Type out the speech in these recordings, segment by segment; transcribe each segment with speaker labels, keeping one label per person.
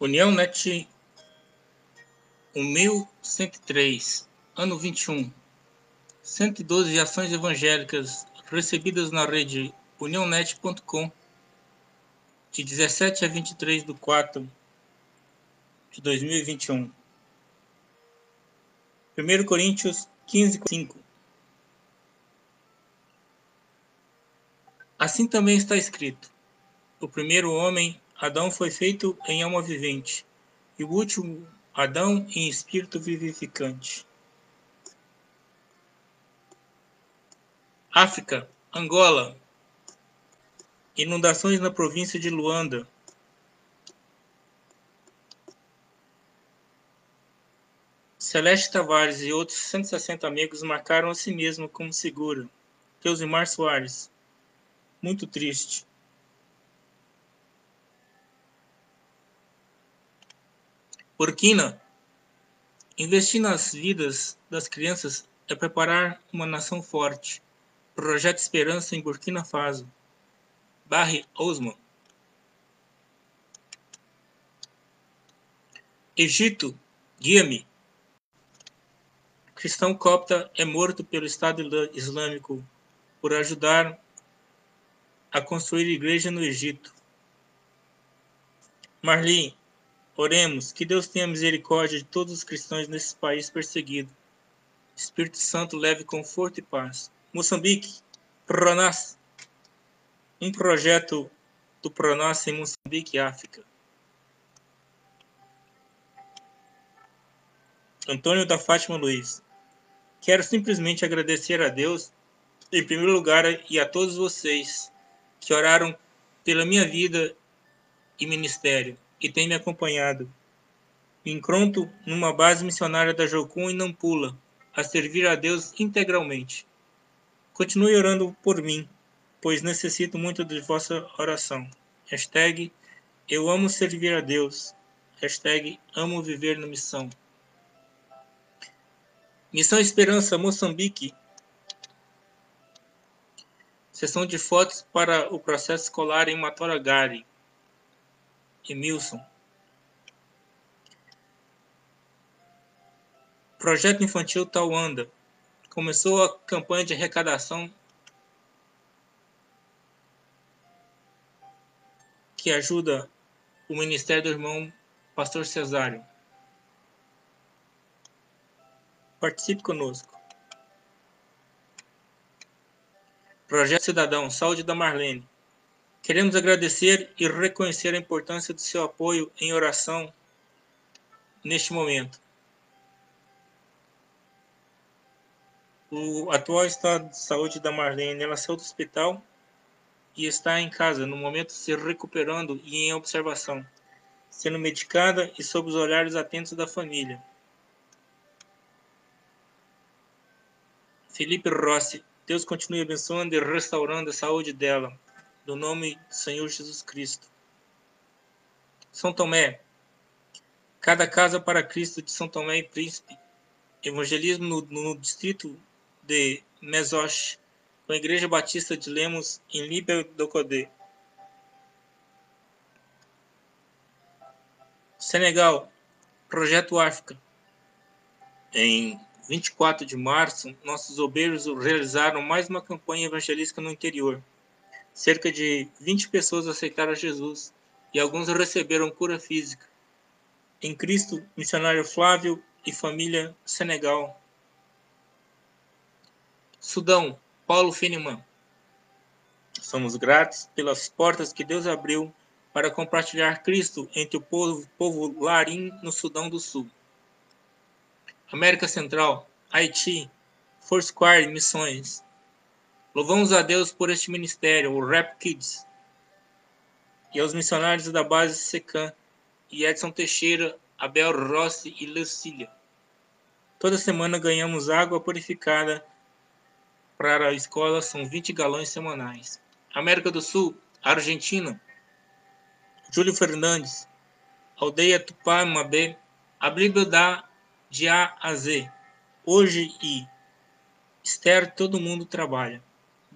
Speaker 1: União Net 1103, ano 21. 112 ações evangélicas recebidas na rede uniãonet.com de 17 a 23 de 4 de 2021. 1 Coríntios 15, 5. Assim também está escrito: O primeiro homem, Adão, foi feito em alma vivente, e o último, Adão, em espírito vivificante. África, Angola. Inundações na província de Luanda. Celeste Tavares e outros 160 amigos marcaram a si mesmo como segura. Mar Soares. Muito triste. Burkina. Investir nas vidas das crianças é preparar uma nação forte. Projeto Esperança em Burkina Faso. Barry Osman. Egito, guia-me. Cristão copta é morto pelo Estado Islâmico por ajudar a construir igreja no Egito. Marli, oremos que Deus tenha misericórdia de todos os cristãos nesse país perseguido. Espírito Santo leve conforto e paz. Moçambique, Pronas, um projeto do Pronas em Moçambique, África. Antônio da Fátima Luiz. Quero simplesmente agradecer a Deus, em primeiro lugar, e a todos vocês que oraram pela minha vida e ministério e têm me acompanhado. Me encontro numa base missionária da Jocum em Nampula, a servir a Deus integralmente. Continue orando por mim, pois necessito muito de vossa oração. Hashtag eu amo servir a Deus. Hashtag amo viver na missão. Missão Esperança, Moçambique. Sessão de fotos para o processo escolar em Matoragari. Emilson. Projeto Infantil Tauanda começou a campanha de arrecadação que ajuda o Ministério do Irmão Pastor Cesário. Participe conosco. Projeto Cidadão, Saúde da Marlene. Queremos agradecer e reconhecer a importância do seu apoio em oração neste momento. o atual estado de saúde da Marlene, ela saiu do hospital e está em casa, no momento se recuperando e em observação, sendo medicada e sob os olhares atentos da família. Felipe Rossi, Deus continue abençoando e restaurando a saúde dela, no nome do Senhor Jesus Cristo. São Tomé, cada casa para Cristo de São Tomé e Príncipe, evangelismo no, no distrito de Mesoche, com a Igreja Batista de Lemos, em Líbia do Codê. Senegal, Projeto África. Em 24 de março, nossos obreiros realizaram mais uma campanha evangelística no interior. Cerca de 20 pessoas aceitaram Jesus e alguns receberam cura física. Em Cristo, missionário Flávio e família Senegal, Sudão, Paulo Finiman. Somos gratos pelas portas que Deus abriu para compartilhar Cristo entre o povo, povo larim no Sudão do Sul. América Central, Haiti, Foursquare Missões. Louvamos a Deus por este ministério, o Rap Kids, e aos missionários da base Secam e Edson Teixeira, Abel Rossi e Lucília. Toda semana ganhamos água purificada para a escola são 20 galões semanais. América do Sul, Argentina, Júlio Fernandes, Aldeia Tupá Mabé, a Bíblia dá de A a Z, hoje e Esther, todo mundo trabalha.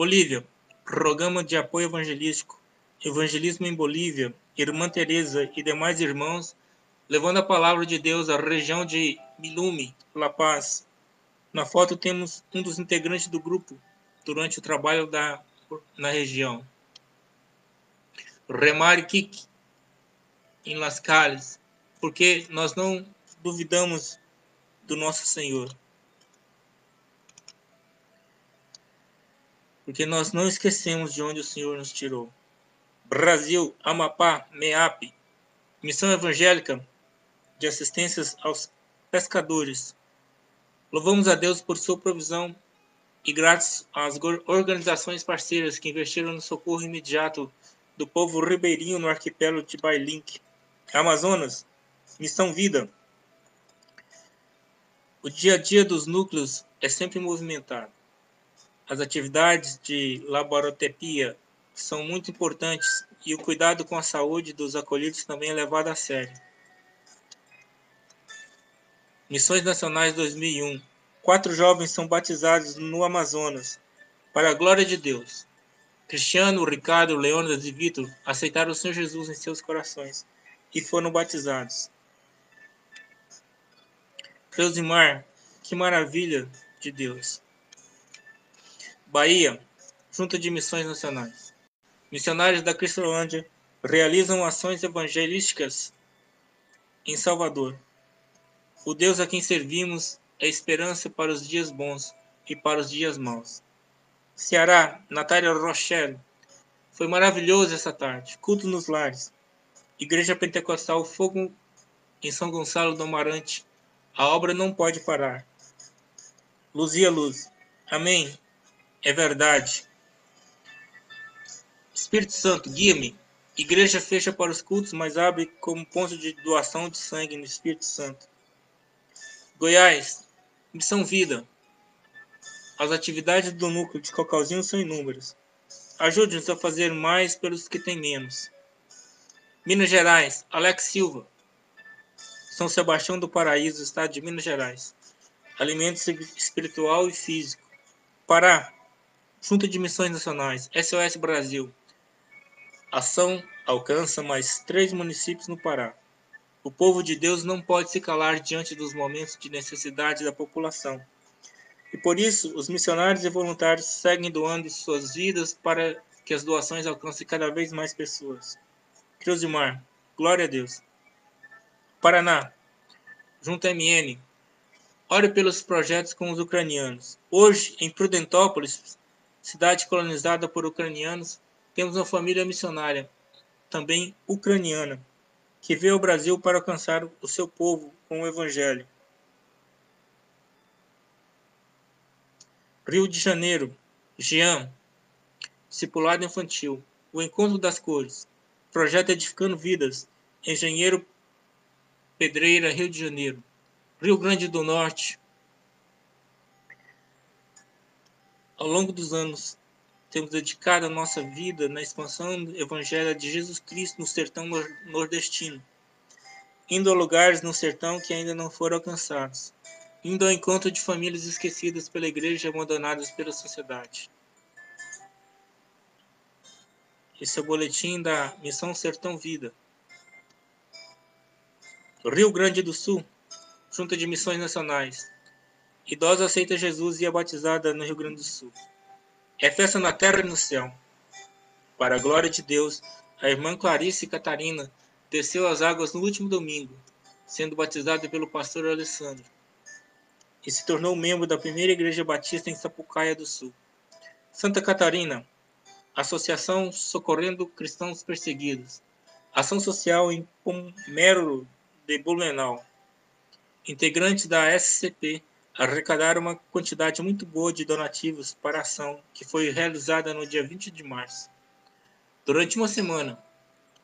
Speaker 1: Bolívia, programa de apoio evangelístico, evangelismo em Bolívia, Irmã Teresa e demais irmãos levando a palavra de Deus à região de Milume, La Paz. Na foto temos um dos integrantes do grupo durante o trabalho da, na região. Remar Kik, em Las Cales, porque nós não duvidamos do nosso Senhor. Porque nós não esquecemos de onde o Senhor nos tirou. Brasil, Amapá, MEAP, Missão Evangélica de Assistências aos Pescadores. Louvamos a Deus por sua provisão e graças às organizações parceiras que investiram no socorro imediato do povo ribeirinho no arquipélago de Bailink. Amazonas, Missão Vida. O dia a dia dos núcleos é sempre movimentado. As atividades de laborotepia são muito importantes e o cuidado com a saúde dos acolhidos também é levado a sério. Missões Nacionais 2001. Quatro jovens são batizados no Amazonas, para a glória de Deus. Cristiano, Ricardo, Leônidas e Vitor aceitaram o Senhor Jesus em seus corações e foram batizados. Cleusimar, que maravilha de Deus. Bahia, Junta de Missões Nacionais. Missionários da Cristolândia realizam ações evangelísticas em Salvador. O Deus a quem servimos é esperança para os dias bons e para os dias maus. Ceará, Natália Rochelle. Foi maravilhoso essa tarde. Culto nos lares. Igreja Pentecostal Fogo em São Gonçalo do Amarante. A obra não pode parar. Luzia Luz. Amém. É verdade. Espírito Santo, guia-me. Igreja fecha para os cultos, mas abre como ponto de doação de sangue no Espírito Santo. Goiás, Missão Vida. As atividades do núcleo de Cocalzinho são inúmeras. Ajude-nos a fazer mais pelos que têm menos. Minas Gerais, Alex Silva. São Sebastião do Paraíso, estado de Minas Gerais. Alimento espiritual e físico. Pará, Junta de Missões Nacionais, SOS Brasil. Ação alcança mais três municípios no Pará. O povo de Deus não pode se calar diante dos momentos de necessidade da população. E por isso, os missionários e voluntários seguem doando suas vidas para que as doações alcancem cada vez mais pessoas. Creusimar, glória a Deus. Paraná, junto MN, ore pelos projetos com os ucranianos. Hoje, em Prudentópolis, cidade colonizada por ucranianos, temos uma família missionária, também ucraniana, que veio ao Brasil para alcançar o seu povo com o Evangelho. Rio de Janeiro, Jean, discipulado infantil, o encontro das cores, projeto Edificando Vidas, Engenheiro Pedreira, Rio de Janeiro, Rio Grande do Norte. Ao longo dos anos, temos dedicado a nossa vida na expansão do Evangelho de Jesus Cristo no sertão nordestino, indo a lugares no sertão que ainda não foram alcançados indo ao encontro de famílias esquecidas pela igreja e abandonadas pela sociedade. Esse é o boletim da Missão Sertão Vida. Rio Grande do Sul, Junta de Missões Nacionais. Idosa aceita Jesus e é batizada no Rio Grande do Sul. É festa na terra e no céu. Para a glória de Deus, a irmã Clarice Catarina desceu as águas no último domingo, sendo batizada pelo pastor Alessandro e se tornou membro da primeira Igreja Batista em Sapucaia do Sul. Santa Catarina, Associação Socorrendo Cristãos Perseguidos, Ação Social em Pomero de Blumenau. Integrantes da SCP arrecadaram uma quantidade muito boa de donativos para a ação que foi realizada no dia 20 de março. Durante uma semana,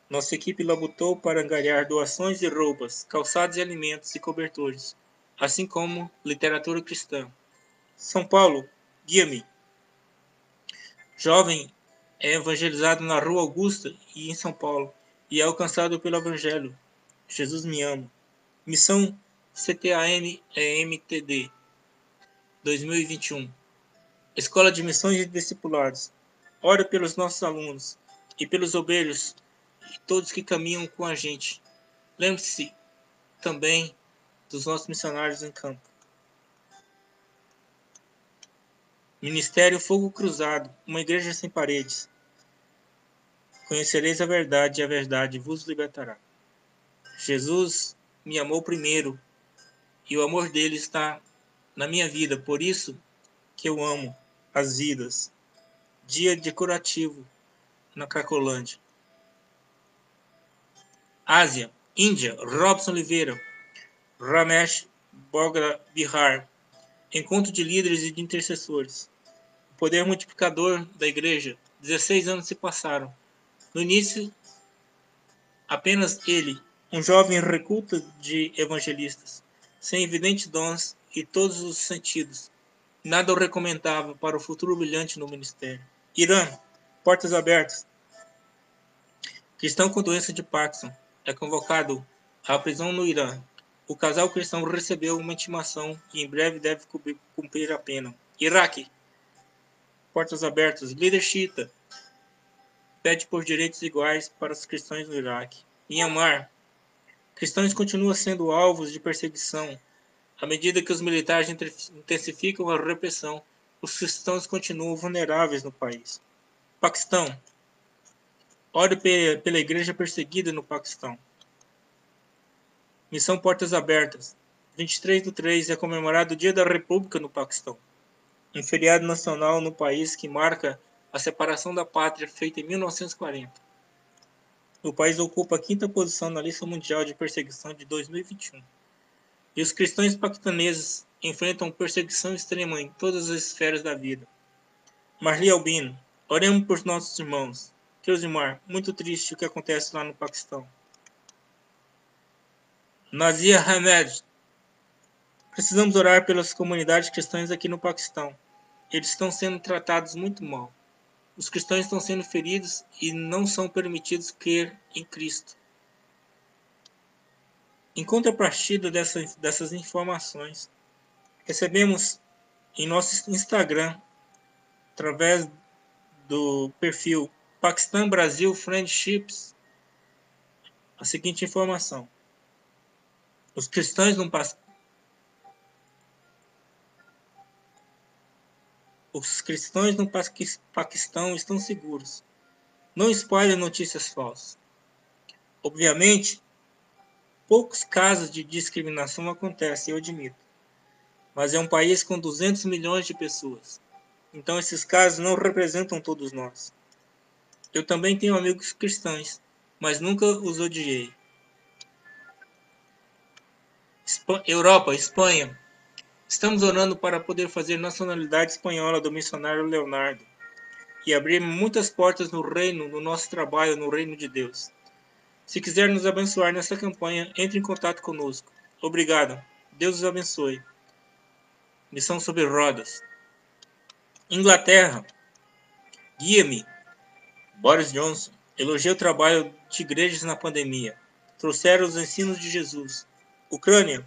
Speaker 1: nossa equipe labutou para angariar doações de roupas, calçados e alimentos e cobertores assim como literatura cristã. São Paulo, guia-me. Jovem é evangelizado na Rua Augusta e em São Paulo e é alcançado pelo Evangelho. Jesus me ama. Missão CTAM-EMTD 2021. Escola de Missões e Discipulados. Ora pelos nossos alunos e pelos obreiros e todos que caminham com a gente. Lembre-se também dos nossos missionários em campo. Ministério Fogo Cruzado, uma igreja sem paredes. Conhecereis a verdade e a verdade vos libertará. Jesus me amou primeiro e o amor dele está na minha vida, por isso que eu amo as vidas. Dia decorativo na Cracolândia. Ásia, Índia, Robson Oliveira, Ramesh Bogra Bihar, Encontro de líderes e de intercessores. O poder multiplicador da igreja. 16 anos se passaram. No início, apenas ele, um jovem reculto de evangelistas, sem evidentes dons e todos os sentidos. Nada o recomendava para o futuro brilhante no ministério. Irã, portas abertas. Cristão com doença de Parkinson é convocado à prisão no Irã o casal cristão recebeu uma intimação e em breve deve cumprir a pena. Iraque. Portas abertas. Líder Shita pede por direitos iguais para os cristãos no Iraque. Myanmar. Cristãos continuam sendo alvos de perseguição. À medida que os militares intensificam a repressão, os cristãos continuam vulneráveis no país. Paquistão. Ore pela igreja perseguida no Paquistão. Missão Portas Abertas. 23 do 3 é comemorado o Dia da República no Paquistão, um feriado nacional no país que marca a separação da pátria feita em 1940. O país ocupa a quinta posição na lista mundial de perseguição de 2021. E os cristãos paquistaneses enfrentam perseguição extrema em todas as esferas da vida. Marli Albino, oremos por nossos irmãos. Mar, muito triste o que acontece lá no Paquistão. Nazir Hamed. Precisamos orar pelas comunidades cristãs aqui no Paquistão. Eles estão sendo tratados muito mal. Os cristãos estão sendo feridos e não são permitidos crer em Cristo. Em contrapartida dessas, dessas informações, recebemos em nosso Instagram, através do perfil Paquistão Brasil Friendships, a seguinte informação. Os cristãos passam. Os cristãos no Paquistão estão seguros. Não espalhem notícias falsas. Obviamente, poucos casos de discriminação acontecem, eu admito. Mas é um país com 200 milhões de pessoas. Então esses casos não representam todos nós. Eu também tenho amigos cristãos, mas nunca os odiei. Europa, Espanha. Estamos orando para poder fazer nacionalidade espanhola do missionário Leonardo e abrir muitas portas no reino, no nosso trabalho, no reino de Deus. Se quiser nos abençoar nessa campanha, entre em contato conosco. Obrigado. Deus os abençoe. Missão sobre rodas. Inglaterra. Guia-me. Boris Johnson. Elogia o trabalho de igrejas na pandemia. Trouxeram os ensinos de Jesus. Ucrânia.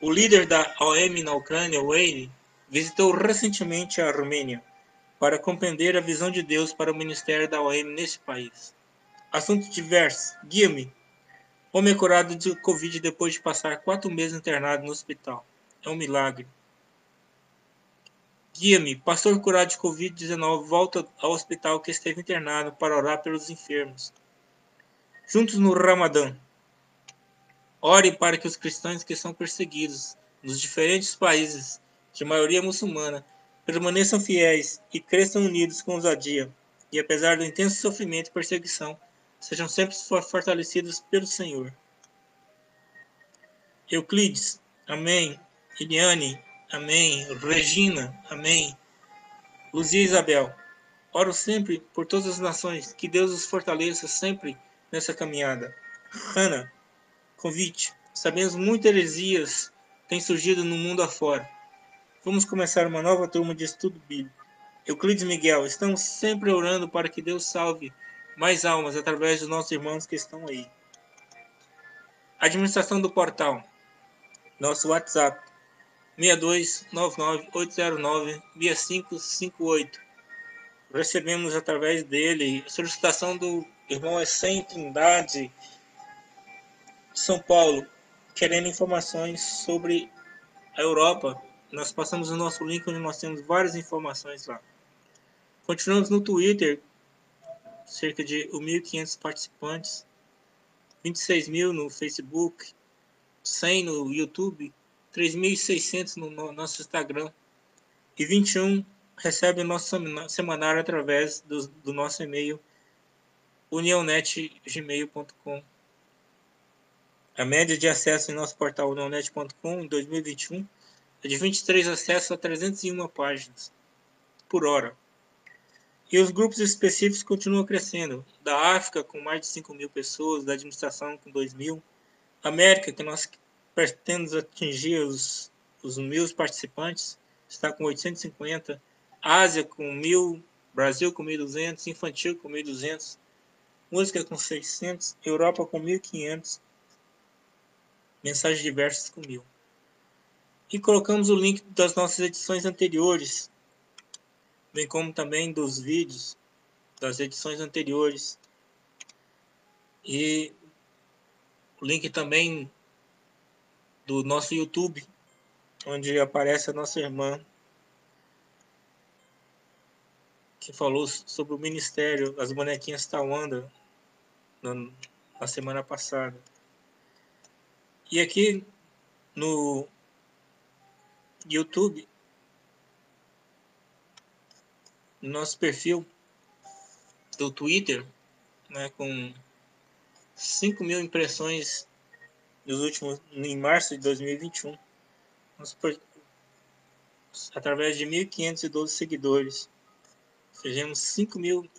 Speaker 1: O líder da OM na Ucrânia, Wayne, visitou recentemente a Armênia para compreender a visão de Deus para o ministério da OM nesse país. Assuntos diversos. Guia-me. Homem é curado de Covid depois de passar quatro meses internado no hospital. É um milagre. Guia-me. Pastor curado de Covid-19 volta ao hospital que esteve internado para orar pelos enfermos. Juntos no Ramadã. Ore para que os cristãos que são perseguidos nos diferentes países de maioria muçulmana permaneçam fiéis e cresçam unidos com ousadia, e apesar do intenso sofrimento e perseguição, sejam sempre fortalecidos pelo Senhor. Euclides, amém. Eliane, amém. Regina, amém. Luzia Isabel, oro sempre por todas as nações, que Deus os fortaleça sempre nessa caminhada. Hannah, convite. Sabemos muitas heresias têm surgido no mundo afora. Vamos começar uma nova turma de estudo bíblico. Euclides Miguel, estamos sempre orando para que Deus salve mais almas através dos nossos irmãos que estão aí. Administração do portal. Nosso WhatsApp 62998096558. Recebemos através dele solicitação do irmão Essem Trindade são Paulo, querendo informações sobre a Europa, nós passamos o nosso link onde nós temos várias informações lá. Continuamos no Twitter, cerca de 1.500 participantes, 26 mil no Facebook, 100 no YouTube, 3.600 no nosso Instagram e 21 recebe o nosso semanário através do, do nosso e-mail unionetgmail.com. A média de acesso em nosso portal unionet.com em 2021 é de 23 acessos a 301 páginas por hora. E os grupos específicos continuam crescendo. Da África, com mais de 5 mil pessoas, da administração, com 2 mil. América, que nós pretendemos atingir os, os mil participantes, está com 850. Ásia, com mil. Brasil, com 1.200. Infantil, com 1.200. Música, com 600. Europa, com 1.500. Mensagens diversas, com 1.000. E colocamos o link das nossas edições anteriores bem como também dos vídeos das edições anteriores. E o link também do nosso YouTube, onde aparece a nossa irmã que falou sobre o ministério das bonequinhas Tawanda na, na semana passada. E aqui no YouTube no nosso perfil do Twitter, né, com 5 mil impressões nos últimos, em março de 2021, nós, através de 1.512 seguidores, fizemos 5 mil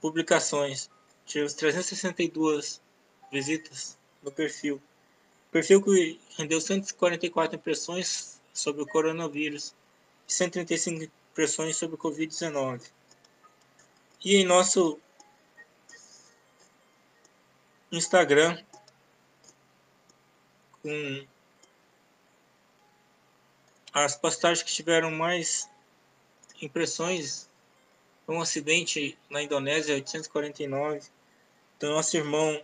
Speaker 1: publicações, tivemos 362 visitas no perfil. Perfil que rendeu 144 impressões sobre o coronavírus 135 impressões sobre o Covid-19. E em nosso Instagram, com as postagens que tiveram mais impressões, um acidente na Indonésia, 849, do nosso irmão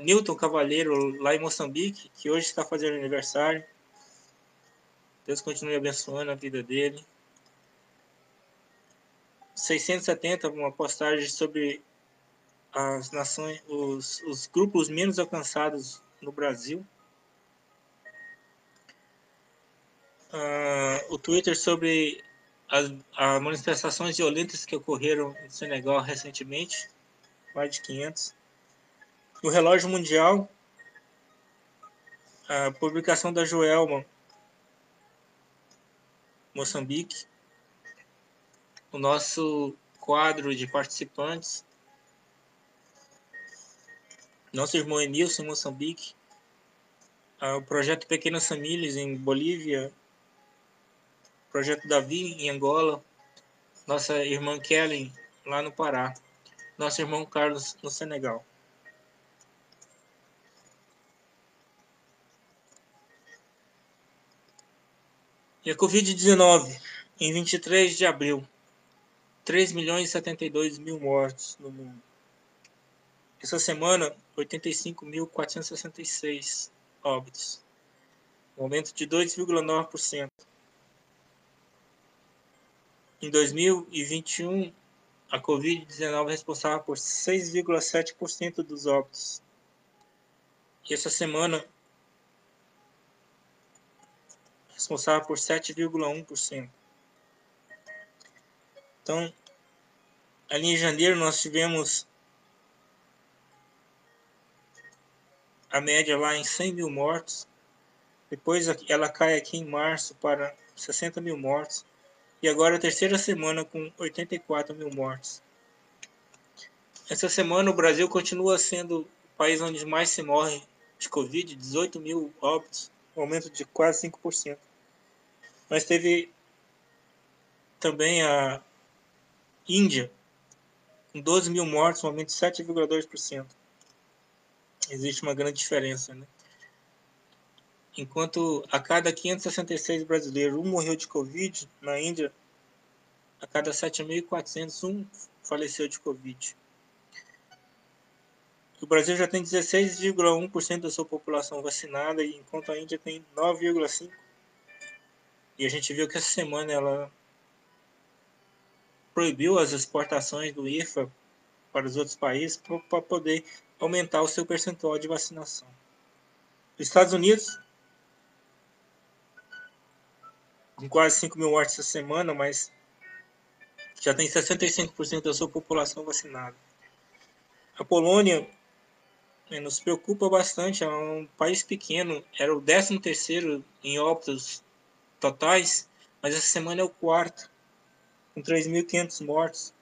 Speaker 1: Newton Cavalheiro, lá em Moçambique, que hoje está fazendo aniversário. Deus continue abençoando a vida dele. 670, uma postagem sobre as nações, os, os grupos menos alcançados no Brasil. Uh, o Twitter sobre as, as, manifestações violentas que ocorreram no Senegal recentemente, mais de 500. O relógio mundial, a publicação da Joelma Moçambique. O nosso quadro de participantes. Nosso irmão Emilson em Moçambique. Ah, o projeto Pequenas Famílias em Bolívia. O projeto Davi em Angola. Nossa irmã Kelly lá no Pará. Nosso irmão Carlos no Senegal. E a Covid-19, em 23 de abril, 3 milhões e 72 mil mortos no mundo. Essa semana, 85.466 óbitos, um aumento de 2,9%. Em 2021, a Covid-19 é responsável por 6,7% dos óbitos. E essa semana, responsável por 7,1%. Então, ali em janeiro nós tivemos a média lá em 100 mil mortos. Depois ela cai aqui em março para 60 mil mortos. E agora a terceira semana com 84 mil mortos. Essa semana o Brasil continua sendo o país onde mais se morre de Covid, 18 mil óbitos, um aumento de quase 5%. Mas teve também a Índia, com 12 mil mortos, um aumento de 7,2%. Existe uma grande diferença, né? Enquanto a cada 566 brasileiros, um morreu de Covid, na Índia, a cada 7.400, um faleceu de Covid. O Brasil já tem 16,1% da sua população vacinada, enquanto a Índia tem 9,5%. E a gente viu que essa semana ela proibiu as exportações do IFA para os outros países para poder aumentar o seu percentual de vacinação. Os Estados Unidos, com quase 5 mil mortes essa semana, mas já tem 65% da sua população vacinada. A Polônia nos preocupa bastante, é um país pequeno, era o 13 terceiro em óbitos totais, mas essa semana é o quarto, com 3.500 mortos.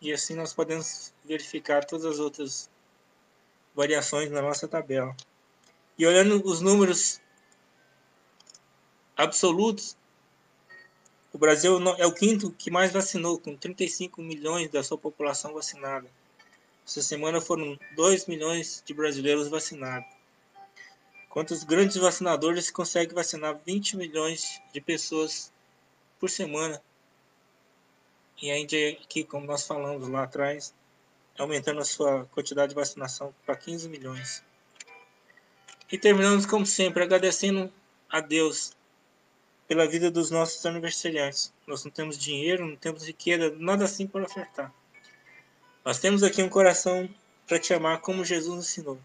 Speaker 1: E assim nós podemos verificar todas as outras variações na nossa tabela. E olhando os números absolutos, o Brasil é o quinto que mais vacinou, com 35 milhões da sua população vacinada. Essa semana foram 2 milhões de brasileiros vacinados. Quantos grandes vacinadores conseguem vacinar 20 milhões de pessoas por semana? E a Índia, como nós falamos lá atrás, aumentando a sua quantidade de vacinação para 15 milhões. E terminamos, como sempre, agradecendo a Deus pela vida dos nossos aniversariantes. Nós não temos dinheiro, não temos riqueza, nada assim para ofertar. Nós temos aqui um coração para te amar como Jesus ensinou.